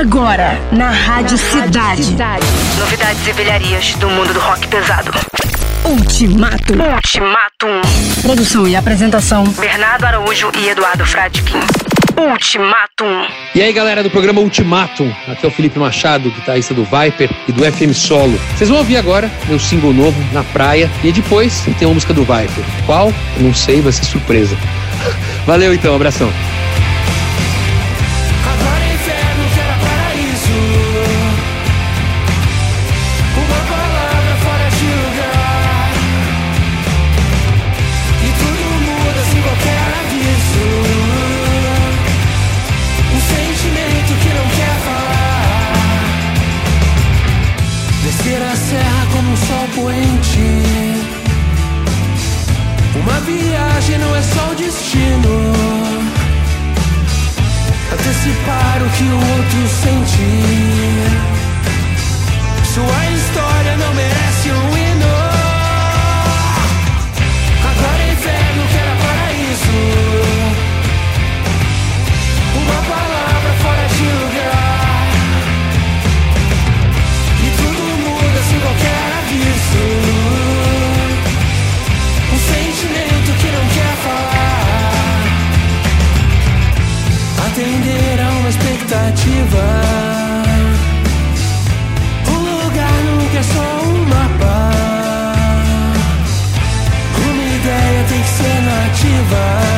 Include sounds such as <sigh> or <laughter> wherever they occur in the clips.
Agora, na Rádio Cidade. Cidade. Novidades e velharias do mundo do rock pesado. Ultimato. Ultimatum. Produção e apresentação. Bernardo Araújo e Eduardo Fradkin. Ultimatum. E aí, galera do programa Ultimatum, aqui é o Felipe Machado, guitarrista do Viper e do FM Solo. Vocês vão ouvir agora meu single novo, Na Praia, e depois tem uma música do Viper. Qual? Eu não sei, vai ser surpresa. <laughs> Valeu então, abração. Uma viagem não é só o destino antecipar o que o outro sente. Sua história não merece expectativa. O lugar nunca é só um mapa. Uma ideia tem que ser nativa.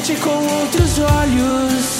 Frente com outros olhos.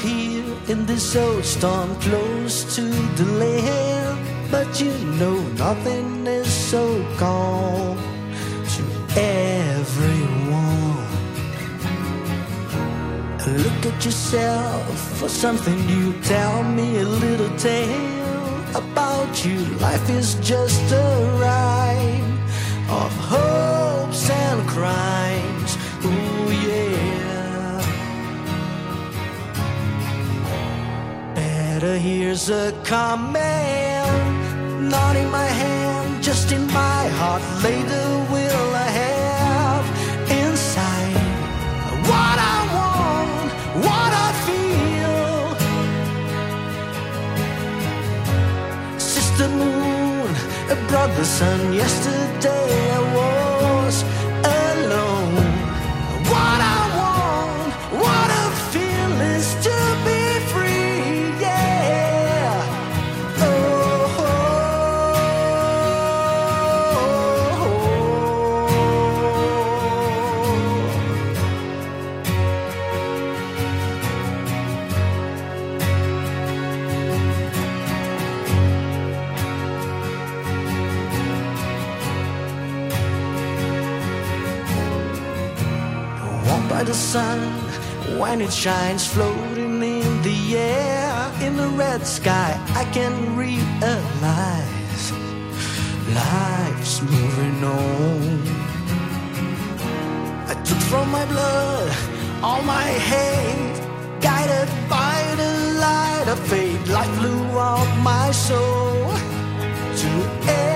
Here in this old storm close to the land, but you know nothing is so calm to everyone. Look at yourself for something new. Tell me a little tale about you. Life is just a ride. of hopes and crimes. Ooh, Better here's a command, not in my hand, just in my heart. Lay the will I have inside. What I want, what I feel. Sister Moon, a brother sun. Yesterday I was the sun when it shines, floating in the air. In the red sky, I can realize life's moving on. I took from my blood all my hate, guided by the light of faith. Life blew out my soul to everyone.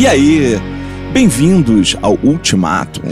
E aí, bem-vindos ao Ultimatum.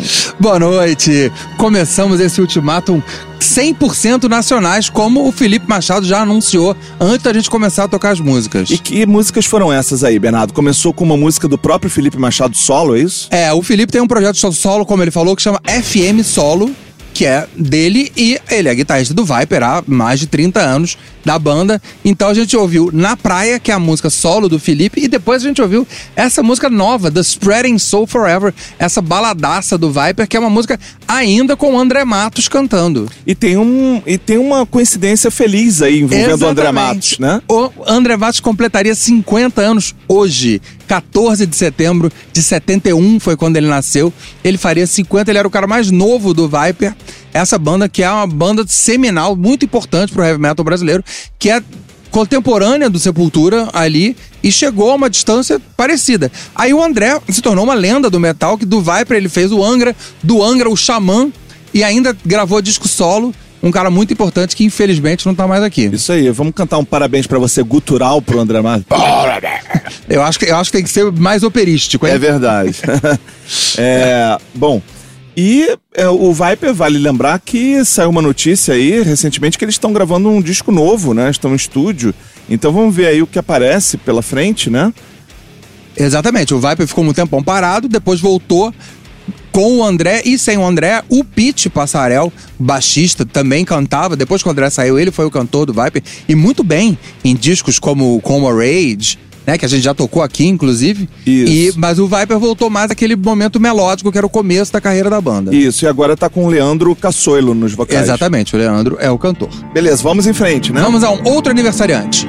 Boa noite! Começamos esse ultimátum 100% nacionais, como o Felipe Machado já anunciou antes da gente começar a tocar as músicas. E que músicas foram essas aí, Bernardo? Começou com uma música do próprio Felipe Machado solo, é isso? É, o Felipe tem um projeto solo, como ele falou, que chama FM Solo, que é dele, e ele é guitarrista do Viper há mais de 30 anos da banda. Então a gente ouviu Na Praia, que é a música solo do Felipe, e depois a gente ouviu essa música nova, The Spreading Soul Forever, essa baladaça do Viper, que é uma música ainda com o André Matos cantando. E tem, um, e tem uma coincidência feliz aí envolvendo o André Matos, né? O André Matos completaria 50 anos hoje. 14 de setembro de 71 foi quando ele nasceu. Ele faria 50, ele era o cara mais novo do Viper. Essa banda que é uma banda seminal, muito importante pro heavy metal brasileiro, que é contemporânea do Sepultura ali e chegou a uma distância parecida. Aí o André se tornou uma lenda do metal, que do Viper ele fez o Angra, do Angra o Xamã e ainda gravou disco solo. Um cara muito importante que infelizmente não tá mais aqui. Isso aí, vamos cantar um parabéns pra você gutural pro André Matos. Eu acho que, eu acho que tem que ser mais operístico, hein? É verdade. <laughs> é, bom, E é, o Viper, vale lembrar que saiu uma notícia aí recentemente que eles estão gravando um disco novo, né? Estão em estúdio. Então vamos ver aí o que aparece pela frente, né? Exatamente, o Viper ficou um tempão parado, depois voltou com o André e sem o André, o Pete Passarel, baixista, também cantava. Depois que o André saiu, ele foi o cantor do Viper. E muito bem em discos como Como Rage, né? Que a gente já tocou aqui, inclusive. Isso. E, mas o Viper voltou mais aquele momento melódico que era o começo da carreira da banda. Isso, e agora tá com o Leandro Cassoilo nos vocais. Exatamente, o Leandro é o cantor. Beleza, vamos em frente, né? Vamos a um outro aniversariante.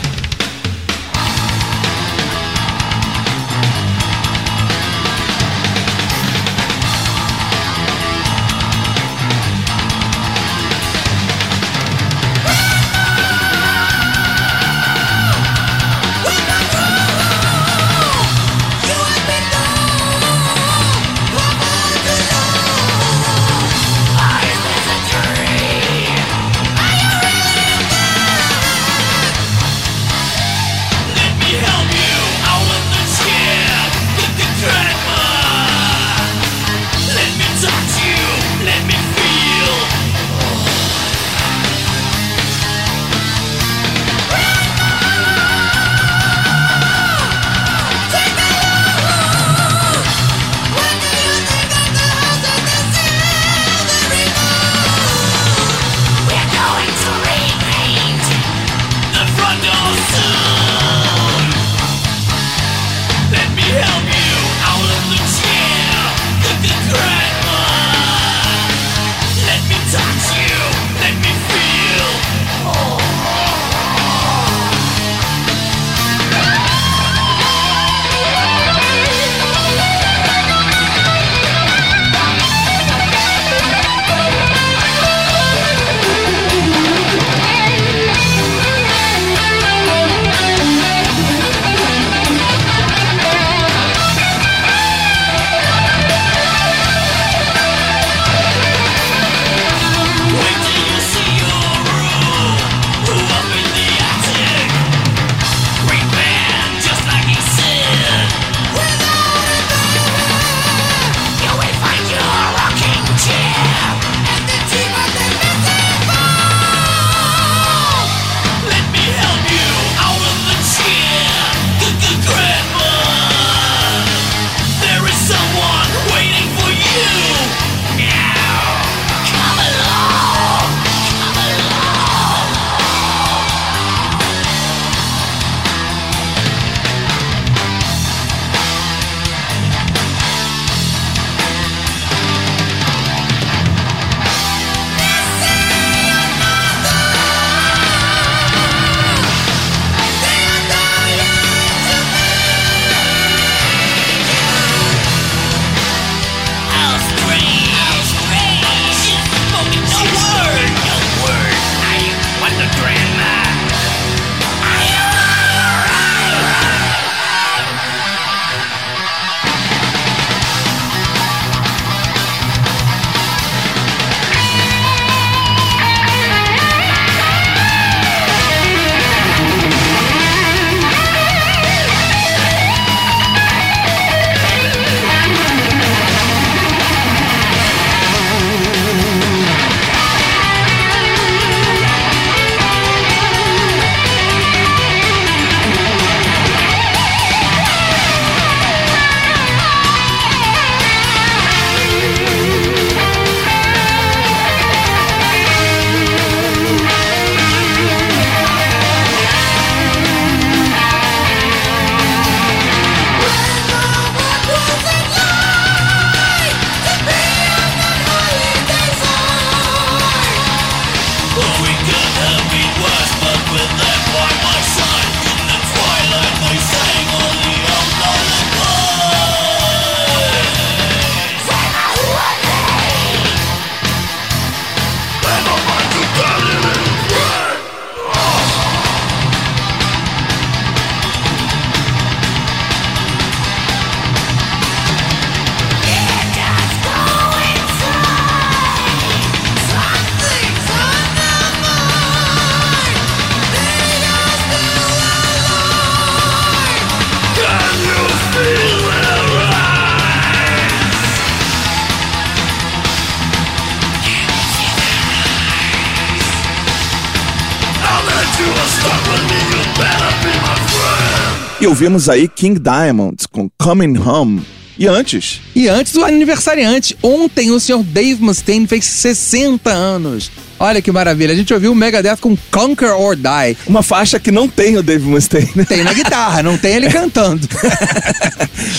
E ouvimos aí King Diamond com Coming Home. E antes, E antes o aniversariante. Ontem o senhor Dave Mustaine fez 60 anos. Olha que maravilha. A gente ouviu o Megadeth com Conquer or Die. uma faixa que não tem o Dave Mustaine. Tem na guitarra, não tem ele cantando. <laughs>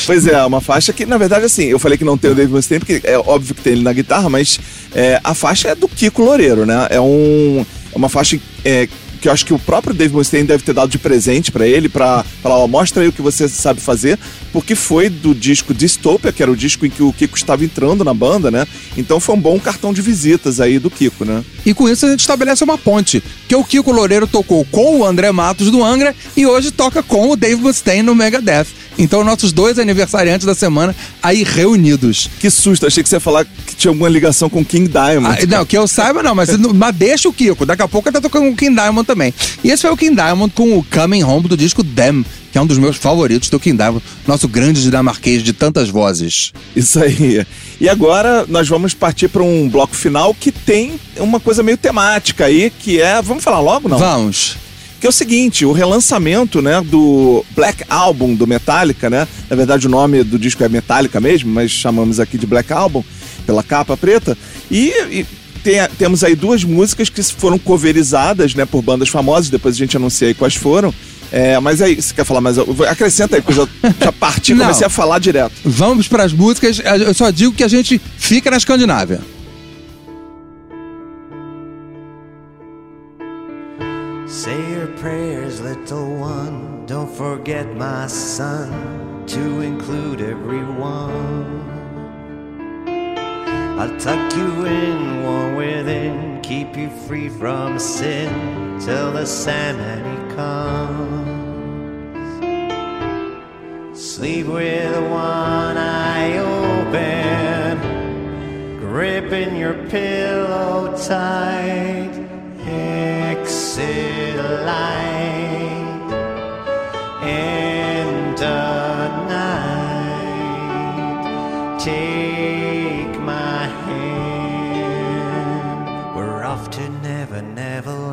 Pois é, uma faixa que, na verdade, assim, eu falei que não tem o Dave Mustaine, porque é óbvio que tem ele na guitarra, mas é, a faixa é do Kiko Loureiro, né? É, um, é uma faixa é, que eu acho que o próprio Dave Mustaine deve ter dado de presente pra ele, pra falar, ó, mostra aí o que você sabe fazer, porque foi do disco Dystopia, que era o disco em que o Kiko estava entrando na banda, né? Então foi um bom cartão de visitas aí do Kiko, né? E com isso a gente estabelece uma ponte, que o Kiko Loureiro tocou com o André Matos do Angra e hoje toca com o Dave Mustaine no Megadeth. Então nossos dois aniversariantes da semana aí reunidos. Que susto, achei que você ia falar que tinha alguma ligação com King Diamond. Ah, não, que eu saiba não, mas, mas deixa o Kiko. Daqui a pouco tá tocando com o King Diamond também. E esse foi o King Diamond com o Coming Home do disco Them, que é um dos meus favoritos do King Diamond, nosso grande dinamarquês de tantas vozes. Isso aí. E agora nós vamos partir para um bloco final que tem uma coisa meio temática aí, que é. Vamos falar logo, não? Vamos. Que é o seguinte, o relançamento, né, do Black Album do Metallica, né? Na verdade o nome do disco é Metallica mesmo, mas chamamos aqui de Black Album pela capa preta. E, e tem- temos aí duas músicas que foram coverizadas, né, por bandas famosas, depois a gente anuncia aí quais foram. É, mas aí, você quer falar mais? Acrescenta aí, porque eu já, já <laughs> parti e comecei a falar direto. Vamos para as músicas. Eu só digo que a gente fica na Escandinávia. Say your prayers, little one. Don't forget, my son, to include everyone. I'll tuck you in, warm within, keep you free from sin till the Sandman he comes. Sleep with one eye open, gripping your pillow tight. travel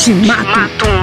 Ultimato. Ultimatum. Don't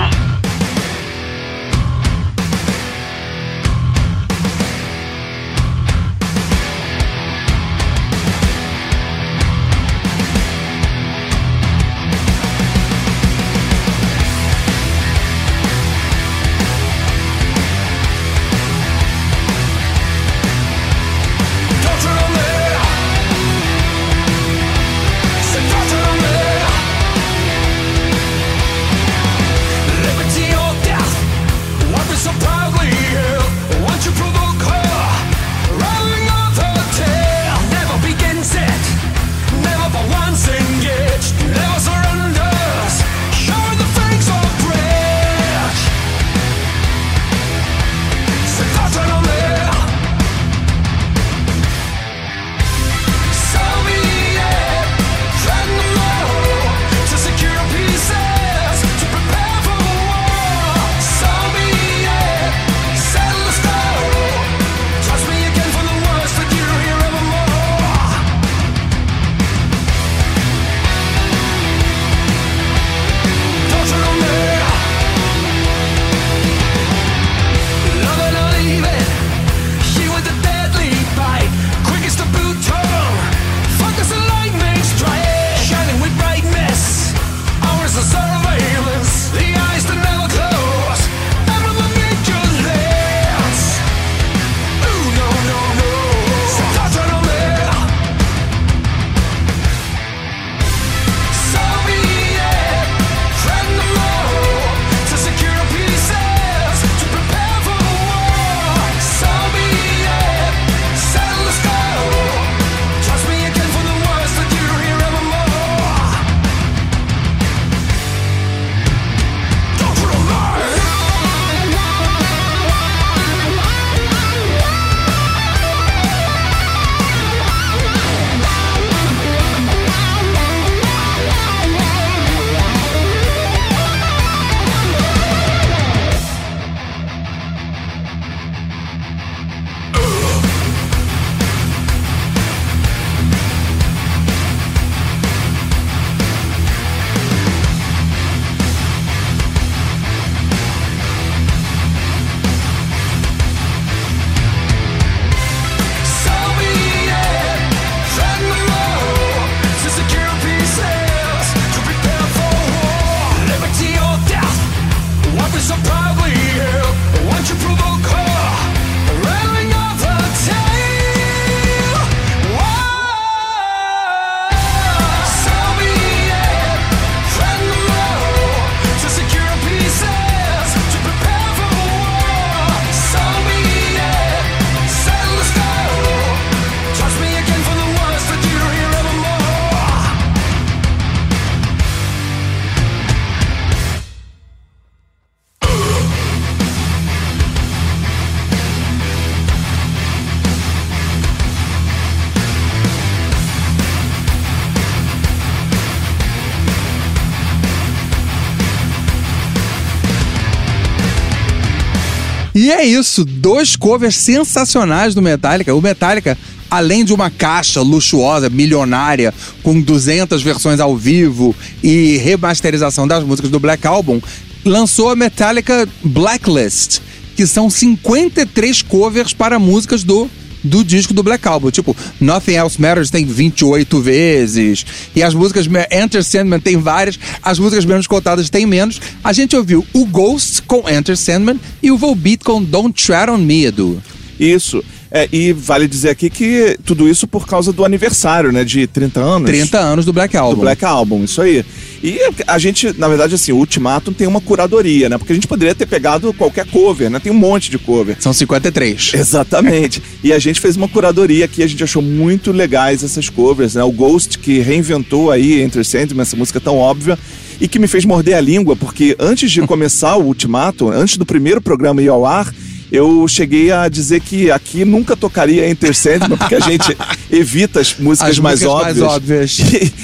E é isso, dois covers sensacionais do Metallica. O Metallica, além de uma caixa luxuosa, milionária, com 200 versões ao vivo e remasterização das músicas do Black Album, lançou a Metallica Blacklist, que são 53 covers para músicas do do disco do Black Album. Tipo, Nothing Else Matters tem 28 vezes. E as músicas Enter Sandman tem várias. As músicas menos cotadas tem menos. A gente ouviu o Ghost com Enter Sandman e o Volbeat com Don't Tread on Me, Edu. Isso. É, e vale dizer aqui que tudo isso por causa do aniversário, né? De 30 anos. 30 anos do Black do Album. Black Album, isso aí. E a gente, na verdade, assim, o Ultimatum tem uma curadoria, né? Porque a gente poderia ter pegado qualquer cover, né? Tem um monte de cover. São 53. <laughs> Exatamente. e a gente fez uma curadoria aqui, a gente achou muito legais essas covers, né? O Ghost, que reinventou aí Enter Sandman, essa música tão óbvia, e que me fez morder a língua, porque antes de começar o Ultimatum, antes do primeiro programa ir ao ar, eu cheguei a dizer que aqui nunca tocaria Enter Sandman, porque a gente <laughs> evita as músicas, As mais, músicas mais óbvias. óbvias.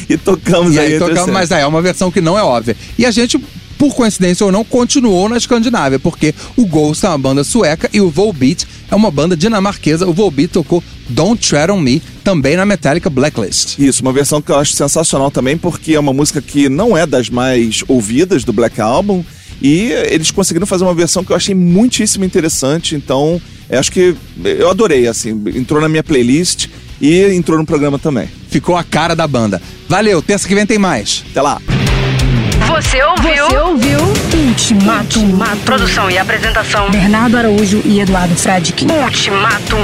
E, <laughs> e tocamos E aí aí tocamos, Sandman. mas aí é uma versão que não é óbvia. E a gente, por coincidência ou não, continuou na Escandinávia, porque o Ghost é uma banda sueca e o Volbeat é uma banda dinamarquesa. O Volbeat tocou Don't Tread On Me, também na Metallica Blacklist. Isso, uma versão que eu acho sensacional também, porque é uma música que não é das mais ouvidas do Black Album. E eles conseguiram fazer uma versão que eu achei muitíssimo interessante. Então, eu acho que eu adorei, assim. Entrou na minha playlist e entrou no programa também. Ficou a cara da banda. Valeu, terça que vem tem mais. Até lá. Você ouviu? Você ouviu Ultimatum. Produção e apresentação. Bernardo Araújo e Eduardo Fradkin. Ultimatum.